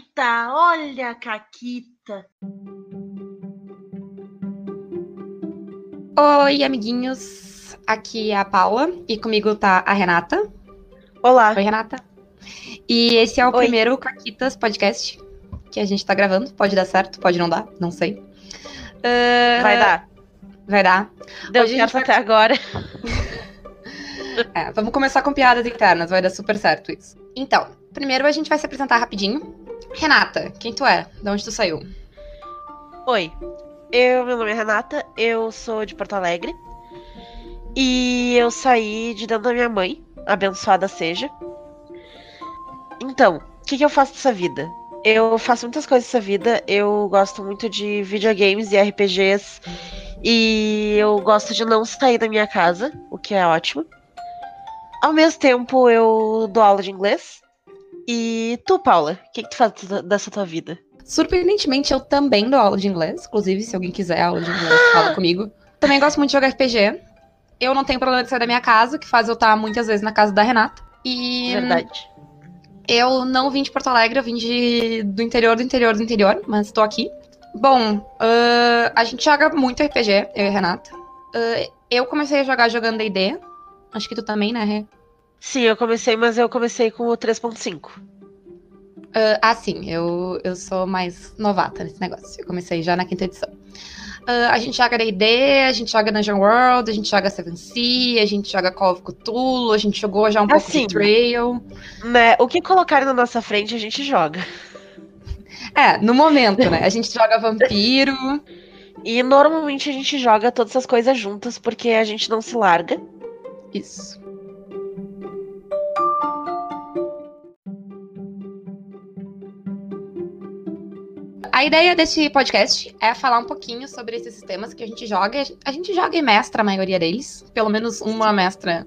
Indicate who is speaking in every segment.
Speaker 1: Caquita, olha a Caquita.
Speaker 2: Oi, amiguinhos. Aqui é a Paula e comigo tá a Renata.
Speaker 1: Olá.
Speaker 2: Oi, Renata. E esse é o
Speaker 1: Oi.
Speaker 2: primeiro Caquitas podcast que a gente tá gravando. Pode dar certo, pode não dar, não sei. Ah,
Speaker 1: Vai dar.
Speaker 2: Vai dar.
Speaker 1: Deu
Speaker 2: Hoje
Speaker 1: certo até agora.
Speaker 2: É, vamos começar com piadas internas, vai dar super certo isso. Então, primeiro a gente vai se apresentar rapidinho. Renata, quem tu é? De onde tu saiu?
Speaker 1: Oi. Eu, meu nome é Renata, eu sou de Porto Alegre. E eu saí de dentro da minha mãe, abençoada seja. Então, o que, que eu faço dessa vida? Eu faço muitas coisas dessa vida. Eu gosto muito de videogames e RPGs. E eu gosto de não sair da minha casa, o que é ótimo. Ao mesmo tempo, eu dou aula de inglês. E tu, Paula, o que, que tu faz dessa tua vida?
Speaker 2: Surpreendentemente, eu também dou aula de inglês. Inclusive, se alguém quiser aula de inglês, fala comigo. Também gosto muito de jogar RPG. Eu não tenho problema de sair da minha casa, que faz eu estar muitas vezes na casa da Renata. E
Speaker 1: Verdade.
Speaker 2: eu não vim de Porto Alegre, eu vim de, do interior do interior do interior, mas estou aqui. Bom, ah, a gente joga muito RPG, eu e a Renata. Ah, eu comecei a jogar jogando D&D. Acho que tu também, né, Rê?
Speaker 1: Sim, eu comecei, mas eu comecei com o 3.5.
Speaker 2: Ah, ah, sim, eu, eu sou mais novata nesse negócio. Eu comecei já na quinta edição. Ah, a gente joga D&D, a gente joga Dungeon World, a gente joga Seven Sea, a gente joga Call of Cthulhu, a gente jogou já um pouco
Speaker 1: Assim.
Speaker 2: de Trail.
Speaker 1: Né? O que colocarem na nossa frente, a gente joga.
Speaker 2: É, no momento, né? A gente joga Vampiro.
Speaker 1: E normalmente a gente joga todas essas coisas juntas, porque a gente não se larga.
Speaker 2: Isso. A ideia desse podcast é falar um pouquinho sobre esses sistemas que a gente joga. A gente joga e mestra a maioria deles. Pelo menos uma mestra,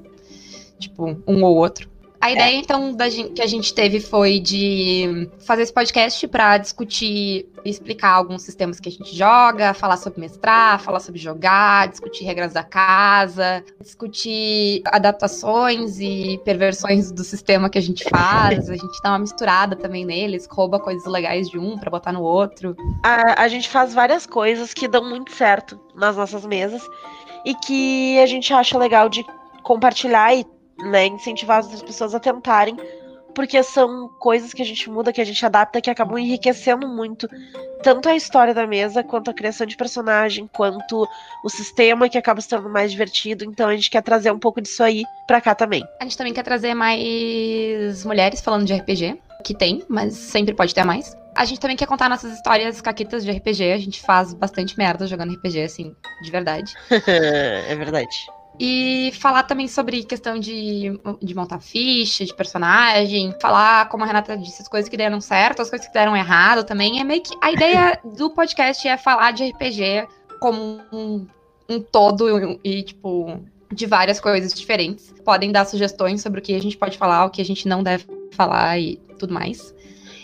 Speaker 2: tipo, um ou outro. A ideia, então, da gen- que a gente teve foi de fazer esse podcast para discutir e explicar alguns sistemas que a gente joga, falar sobre mestrar, falar sobre jogar, discutir regras da casa, discutir adaptações e perversões do sistema que a gente faz. A gente dá uma misturada também neles, rouba coisas legais de um pra botar no outro.
Speaker 1: A, a gente faz várias coisas que dão muito certo nas nossas mesas e que a gente acha legal de compartilhar e né, incentivar as outras pessoas a tentarem, porque são coisas que a gente muda, que a gente adapta, que acabam enriquecendo muito tanto a história da mesa, quanto a criação de personagem, quanto o sistema que acaba se tornando mais divertido. Então a gente quer trazer um pouco disso aí pra cá também.
Speaker 2: A gente também quer trazer mais mulheres falando de RPG, que tem, mas sempre pode ter mais. A gente também quer contar nossas histórias caquitas de RPG. A gente faz bastante merda jogando RPG, assim, de verdade.
Speaker 1: é verdade.
Speaker 2: E falar também sobre questão de, de montar ficha, de personagem, falar, como a Renata disse, as coisas que deram certo, as coisas que deram errado também. É meio que. A ideia do podcast é falar de RPG como um, um todo e, tipo, de várias coisas diferentes. Podem dar sugestões sobre o que a gente pode falar, o que a gente não deve falar e tudo mais.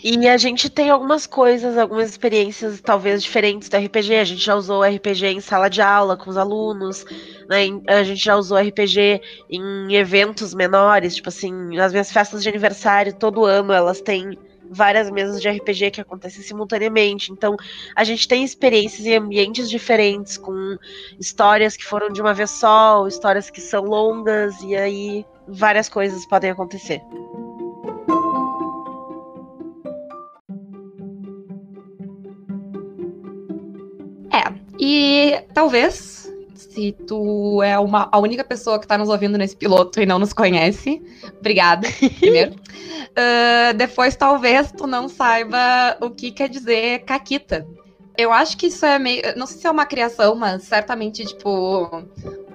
Speaker 1: E a gente tem algumas coisas, algumas experiências talvez diferentes do RPG. A gente já usou RPG em sala de aula com os alunos, né? A gente já usou RPG em eventos menores, tipo assim, as minhas festas de aniversário, todo ano elas têm várias mesas de RPG que acontecem simultaneamente. Então, a gente tem experiências em ambientes diferentes, com histórias que foram de uma vez só, histórias que são longas, e aí várias coisas podem acontecer.
Speaker 2: Talvez, se tu é uma, a única pessoa que tá nos ouvindo nesse piloto e não nos conhece, obrigada, primeiro. Ah, depois, talvez tu não saiba o que quer dizer caquita. Eu acho que isso é meio. Não sei se é uma criação, mas certamente, tipo,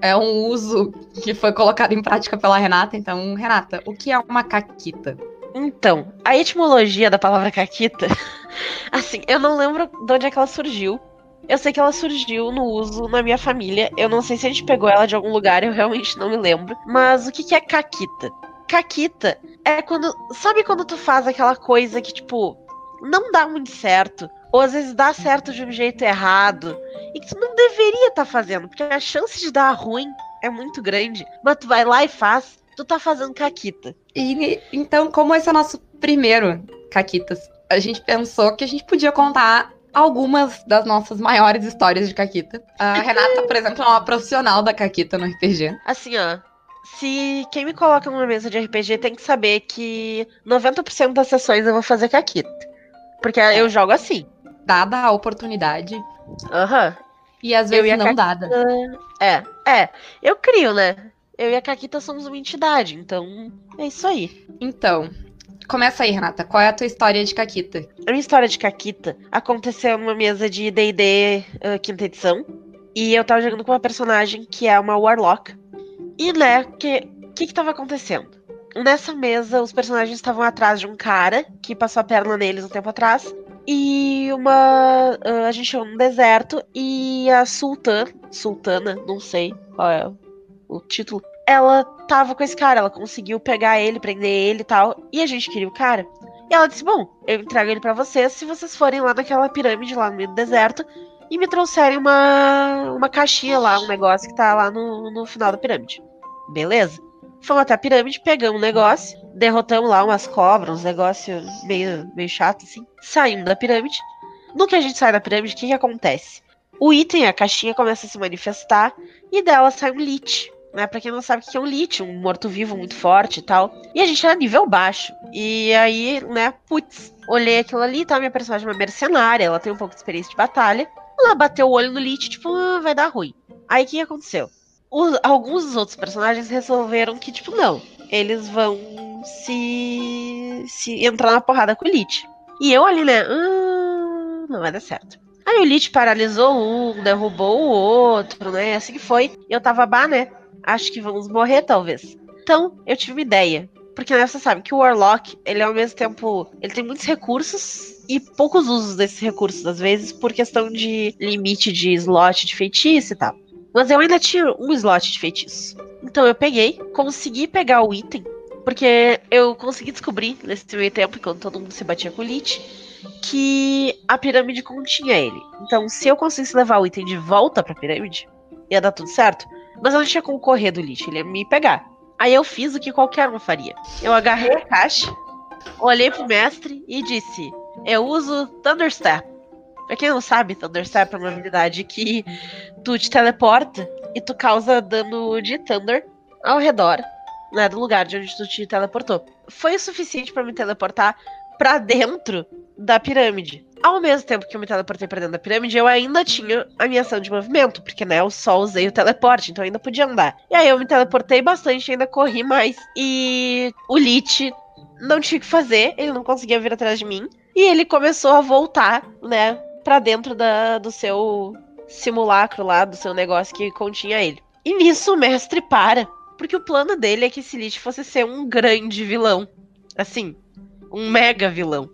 Speaker 2: é um uso que foi colocado em prática pela Renata. Então, Renata, o que é uma caquita?
Speaker 1: Então, a etimologia da palavra caquita, assim, eu não lembro de onde é que ela surgiu. Eu sei que ela surgiu no uso na minha família. Eu não sei se a gente pegou ela de algum lugar, eu realmente não me lembro. Mas o que, que é caquita? Caquita é quando. Sabe quando tu faz aquela coisa que, tipo, não dá muito certo? Ou às vezes dá certo de um jeito errado. E que tu não deveria estar fazendo, porque a chance de dar ruim é muito grande. Mas tu vai lá e faz, tu tá fazendo caquita.
Speaker 2: E então, como esse é o nosso primeiro Caquitas, a gente pensou que a gente podia contar algumas das nossas maiores histórias de Caquita. A Renata, por exemplo, é uma profissional da Caquita no RPG.
Speaker 1: Assim, ó. Se quem me coloca numa mesa de RPG tem que saber que 90% das sessões eu vou fazer Caquita. Porque eu jogo assim.
Speaker 2: Dada a oportunidade.
Speaker 1: Aham.
Speaker 2: E às vezes
Speaker 1: e
Speaker 2: não
Speaker 1: Caquita-
Speaker 2: dada.
Speaker 1: É, é. Eu crio, né? Eu e a Caquita somos uma entidade, então é isso aí.
Speaker 2: Então, começa aí, Renata. Qual é a tua história de Caquita?
Speaker 1: A minha história de Caquita aconteceu numa mesa de D&D uh, quinta edição. E eu tava jogando com uma personagem que é uma Warlock. E, né, o que, que que tava acontecendo? Nessa mesa, os personagens estavam atrás de um cara que passou a perna neles um tempo atrás. E uma. uh, a gente chegou num deserto e a Sultan. Sultana, não sei qual é o título. Ela tava com esse cara, ela conseguiu pegar ele, prender ele e tal. E a gente queria o cara. E ela disse: Bom, eu entrego ele pra vocês se vocês forem lá naquela pirâmide lá no meio do deserto e me trouxerem uma, uma caixinha lá, um negócio que tá lá no, no final da pirâmide. Beleza? Fomos até a pirâmide, pegamos um negócio, derrotamos lá umas cobras, uns negócios meio, meio chato assim. Saímos da pirâmide. No que a gente sai da pirâmide, o que, que acontece? O item, a caixinha, começa a se manifestar e dela sai um lich. Né? Pra quem não sabe o que é um lich, um morto-vivo muito forte e tal. E a gente era nível baixo. E aí, né, putz, olhei aquilo ali, tá? Minha personagem é uma mercenária, ela tem um pouco de experiência de batalha. Ela bateu o olho no lich, tipo, ah, vai dar ruim. Aí o que aconteceu? Alguns dos outros personagens resolveram que, tipo, não. Eles vão se. se entrar na porrada com o Lich. E eu ali, né? "Ah, não vai dar certo. Aí o Lich paralisou um, derrubou o outro, né? Assim que foi. E eu tava, bah, né? Acho que vamos morrer, talvez. Então, eu tive uma ideia. Porque né, você sabe que o Warlock, ele ao mesmo tempo. Ele tem muitos recursos e poucos usos desses recursos, às vezes, por questão de limite de slot de feitiço e tal. Mas eu ainda tinha um slot de feitiço. Então eu peguei, consegui pegar o item, porque eu consegui descobrir nesse meio tempo, enquanto todo mundo se batia com o Lich, que a pirâmide continha ele. Então, se eu conseguisse levar o item de volta pra pirâmide, ia dar tudo certo. Mas eu não tinha como correr do Lich, ele ia me pegar. Aí eu fiz o que qualquer um faria. Eu agarrei a caixa, olhei pro mestre e disse: Eu uso Thunderstep. Pra quem não sabe, Thunderstep é uma habilidade que tu te teleporta e tu causa dano de Thunder ao redor, né, do lugar de onde tu te teleportou. Foi o suficiente pra me teleportar pra dentro da pirâmide. Ao mesmo tempo que eu me teleportei pra dentro da pirâmide, eu ainda tinha a minha ação de movimento, porque né, eu só usei o teleporte, então eu ainda podia andar. E aí eu me teleportei bastante, ainda corri mais. E o Lich não tinha o que fazer, ele não conseguia vir atrás de mim. E ele começou a voltar, né, pra dentro da, do seu simulacro lá, do seu negócio que continha ele. E nisso o mestre para, porque o plano dele é que esse Lich fosse ser um grande vilão. Assim, um mega vilão.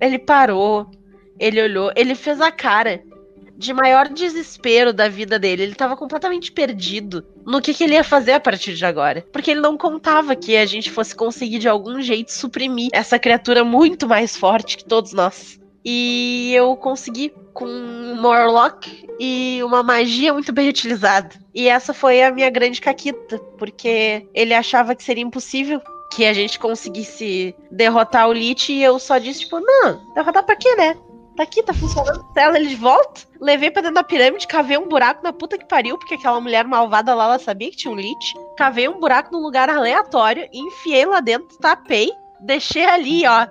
Speaker 1: Ele parou, ele olhou, ele fez a cara de maior desespero da vida dele. Ele tava completamente perdido no que, que ele ia fazer a partir de agora. Porque ele não contava que a gente fosse conseguir de algum jeito suprimir essa criatura muito mais forte que todos nós. E eu consegui com um Morlock e uma magia muito bem utilizada. E essa foi a minha grande caquita, porque ele achava que seria impossível que a gente conseguisse derrotar o Lich e eu só disse, tipo, não, derrotar pra quê, né? Tá aqui, tá funcionando. Ela ele de volta, levei pra dentro da pirâmide, cavei um buraco na puta que pariu, porque aquela mulher malvada lá, ela sabia que tinha um Lich. Cavei um buraco num lugar aleatório, enfiei lá dentro, tapei, deixei ali, ó.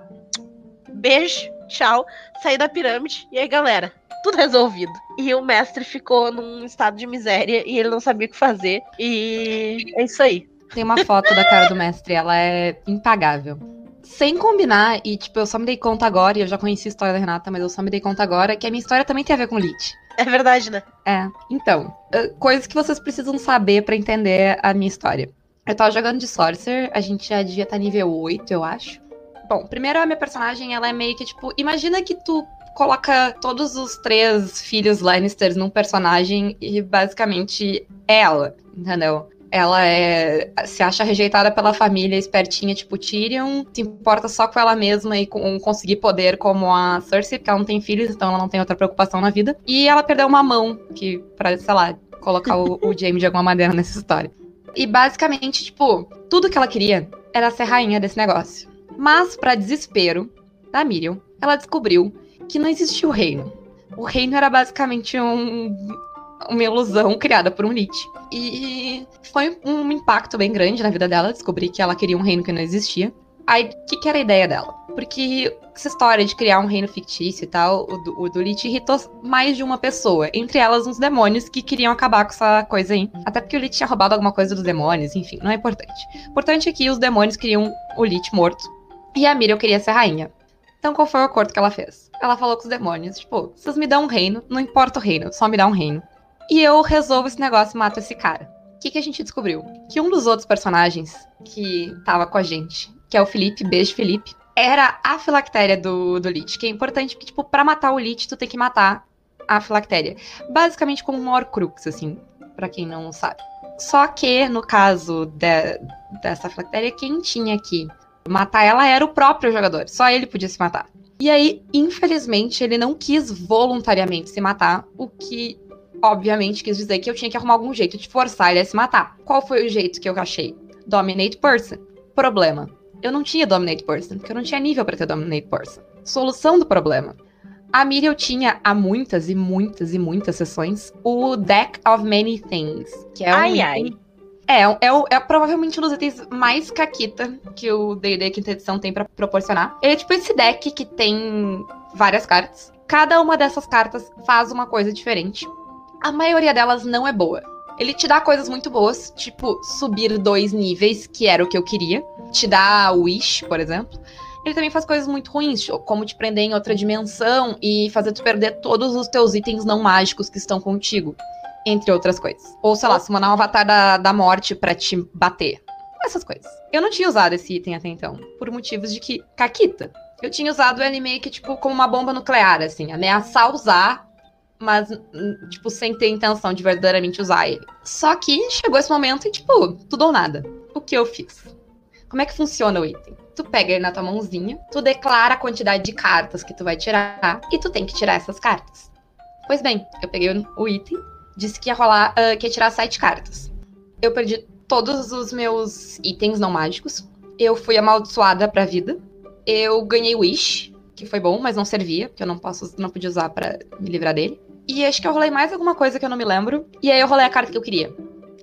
Speaker 1: Beijo, tchau. Saí da pirâmide e aí, galera, tudo resolvido. E o mestre ficou num estado de miséria e ele não sabia o que fazer. E é isso aí.
Speaker 2: Tem uma foto da cara do mestre, ela é impagável. Sem combinar, e tipo, eu só me dei conta agora, e eu já conheci a história da Renata, mas eu só me dei conta agora, que a minha história também tem a ver com Lich.
Speaker 1: É verdade, né?
Speaker 2: É. Então, eh, coisas que vocês precisam saber pra entender a minha história. Eu tava jogando de Sorcerer, a gente já devia estar nível 8, eu acho. Bom, primeiro a minha personagem, ela é meio que tipo, imagina que tu coloca todos os três filhos Lannisters num personagem e basicamente é ela, entendeu? Ela é, se acha rejeitada pela família, espertinha, tipo Tyrion, se importa só com ela mesma e com conseguir poder como a Cersei, porque ela não tem filhos, então ela não tem outra preocupação na vida. E ela perdeu uma mão, que, pra, sei lá, colocar o, o Jaime de alguma maneira nessa história. E basicamente, tipo, tudo que ela queria era ser rainha desse negócio. Mas, pra desespero da Miriam, ela descobriu que não existia o reino. O reino era basicamente um, uma ilusão criada por um Lich. E foi um impacto bem grande na vida dela descobrir que ela queria um reino que não existia. Aí, o que, que, era a ideia dela? Porque essa história de criar um reino fictício e tal, o do, o do Lich irritou mais de uma pessoa. Entre elas, uns demônios que queriam acabar com essa coisa aí. Até porque o Lich tinha roubado alguma coisa dos demônios, enfim, não é importante. O importante é que os demônios queriam o Lich morto. E a Miriam queria ser rainha. Então, qual foi o acordo que ela fez? Ela falou com os demônios, tipo, vocês me dão um reino, não importa o reino, só me dá um reino. E eu resolvo esse negócio e mato esse cara. O que, que a gente descobriu? Que um dos outros personagens que tava com a gente, que é o Felipe, beijo Felipe, era a filactéria do, do Lich, que é importante porque, tipo, pra matar o Lich, tu tem que matar a filactéria. Basicamente como um Horcrux, assim, para quem não sabe. Só que, no caso de, dessa filactéria, quem tinha que matar ela era o próprio jogador. Só ele podia se matar. E aí, infelizmente, ele não quis voluntariamente se matar, o que obviamente quis dizer que eu tinha que arrumar algum jeito de forçar ele a se matar. Qual foi o jeito que eu achei? Dominate Person. Problema. Eu não tinha Dominate Person, porque eu não tinha nível para ter Dominate Person. Solução do problema. A Miriam tinha há muitas e muitas e muitas sessões o Deck of Many Things, que é um
Speaker 1: ai,
Speaker 2: item...
Speaker 1: ai.
Speaker 2: É, é, é, provavelmente um dos itens mais caquita que o D&D Quinta Edição tem para proporcionar. Ele é tipo esse deck que tem várias cartas. Cada uma dessas cartas faz uma coisa diferente a maioria delas não é boa. Ele te dá coisas muito boas, tipo subir dois níveis, que era o que eu queria. Te dá Wish, por exemplo. Ele também faz coisas muito ruins, como te prender em outra dimensão e fazer tu perder todos os teus itens não mágicos que estão contigo. Entre outras coisas. Ou, sei lá, summonar um avatar da, da morte para te bater. Essas coisas. Eu não tinha usado esse item até então, por motivos de que, Caquita. Eu tinha usado ele meio que, tipo, como uma bomba nuclear, assim. Ameaçar usar mas, hum, tipo, sem ter intenção de verdadeiramente usar ele. Só que chegou esse momento e, tipo, tudo ou nada. O que eu fiz? Como é que funciona o item? Tu pega ele na tua mãozinha, tu declara a quantidade de cartas que tu vai tirar e tu tem que tirar essas cartas. Pois bem, eu peguei o item, disse que ia rolar, uh, que ia tirar sete cartas. Eu perdi todos os meus itens não mágicos. Eu fui amaldiçoada pra vida. Eu ganhei Wish, que foi bom, mas não servia, porque eu não posso, não podia usar para me livrar dele. E acho que eu rolei mais alguma coisa que eu não me lembro. E aí eu rolei a carta que eu queria,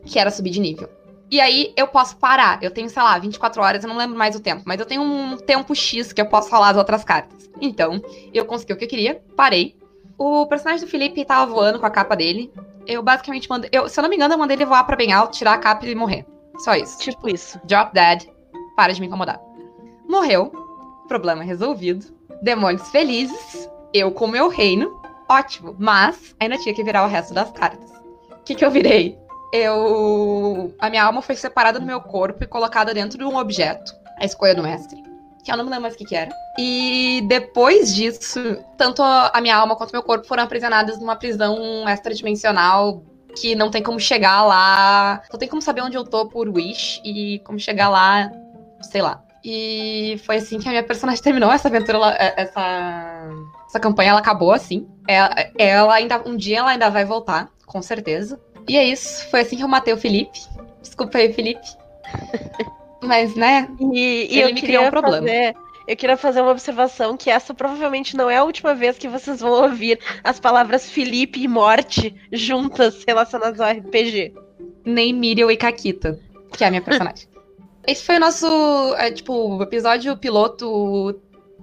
Speaker 2: que era subir de nível. E aí eu posso parar. Eu tenho, sei lá, 24 horas, eu não lembro mais o tempo, mas eu tenho um tempo X que eu posso rolar as outras cartas. Então, eu consegui o que eu queria, parei. O personagem do Felipe tava voando com a capa dele. Eu basicamente mandei. Eu, se eu não me engano, eu mandei ele voar pra bem alto, tirar a capa e morrer. Só isso.
Speaker 1: Tipo isso.
Speaker 2: Drop dead. Para de me incomodar. Morreu. Problema resolvido. Demônios felizes. Eu com meu reino ótimo, mas ainda tinha que virar o resto das cartas. O que, que eu virei? Eu. A minha alma foi separada do meu corpo e colocada dentro de um objeto, a escolha do mestre. Que eu não me lembro mais o que, que era. E depois disso, tanto a minha alma quanto meu corpo foram aprisionados numa prisão extradimensional que não tem como chegar lá. Não tem como saber onde eu tô por Wish e como chegar lá, sei lá. E foi assim que a minha personagem terminou essa aventura, é, essa, essa campanha, ela acabou assim. Ela, ela ainda, um dia ela ainda vai voltar, com certeza. E é isso, foi assim que eu matei o Felipe. Desculpa aí, Felipe. Mas, né?
Speaker 1: E, e ele me criou um problema. Fazer, eu queria fazer uma observação que essa provavelmente não é a última vez que vocês vão ouvir as palavras Felipe e morte juntas relacionadas ao RPG.
Speaker 2: Nem Miriam e Caquita, que é a minha personagem. Esse foi o nosso, é, tipo, episódio piloto,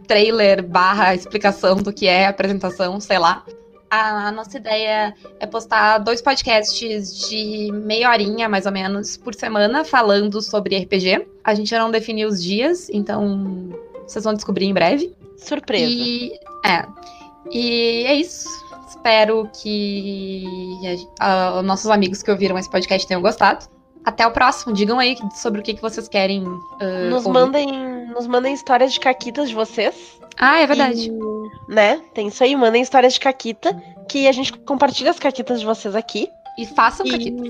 Speaker 2: trailer barra explicação do que é apresentação, sei lá. A nossa ideia é postar dois podcasts de meia horinha, mais ou menos, por semana, falando sobre RPG. A gente já não definiu os dias, então vocês vão descobrir em breve.
Speaker 1: Surpresa.
Speaker 2: E, é. E é isso. Espero que uh, nossos amigos que ouviram esse podcast tenham gostado. Até o próximo. Digam aí sobre o que, que vocês querem. Uh,
Speaker 1: nos, mandem, nos mandem histórias de caquitas de vocês.
Speaker 2: Ah, é verdade.
Speaker 1: E, né? Tem isso aí. Mandem histórias de caquita. Que a gente compartilha as caquitas de vocês aqui.
Speaker 2: E façam e... caquita.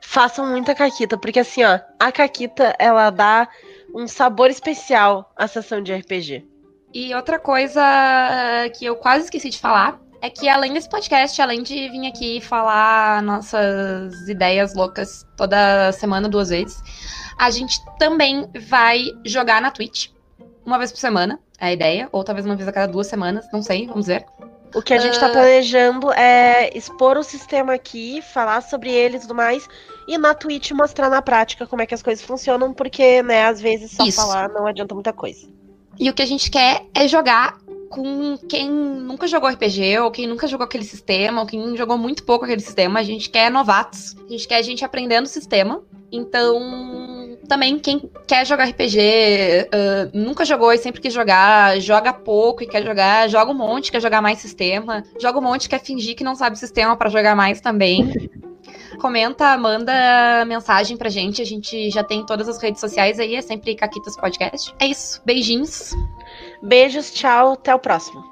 Speaker 1: Façam muita caquita. Porque assim, ó, a caquita, ela dá um sabor especial à sessão de RPG.
Speaker 2: E outra coisa que eu quase esqueci de falar é que além desse podcast, além de vir aqui falar nossas ideias loucas toda semana, duas vezes, a gente também vai jogar na Twitch uma vez por semana. É a ideia. Ou talvez uma vez a cada duas semanas, não sei, vamos ver.
Speaker 1: O que a gente tá
Speaker 2: Ah.
Speaker 1: planejando é expor o sistema aqui, falar sobre ele e tudo mais, e na Twitch mostrar na prática como é que as coisas funcionam, porque, né, às vezes só
Speaker 2: Isso.
Speaker 1: falar não adianta muita coisa.
Speaker 2: E o que a gente quer é jogar com quem nunca jogou RPG, ou quem nunca jogou aquele sistema, ou quem jogou muito pouco aquele sistema. A gente quer novatos. A gente quer gente aprendendo o sistema. Então, também quem quer jogar RPG, ah, nunca jogou e sempre quis jogar, joga pouco e quer jogar, joga um monte, quer jogar mais sistema, joga um monte, quer fingir que não sabe sistema pra jogar mais também. Comenta, manda mensagem pra gente. A gente já tem todas as redes sociais aí, é sempre Caquitas Podcast. É isso. Beijinhos.
Speaker 1: Beijos, tchau, até o próximo.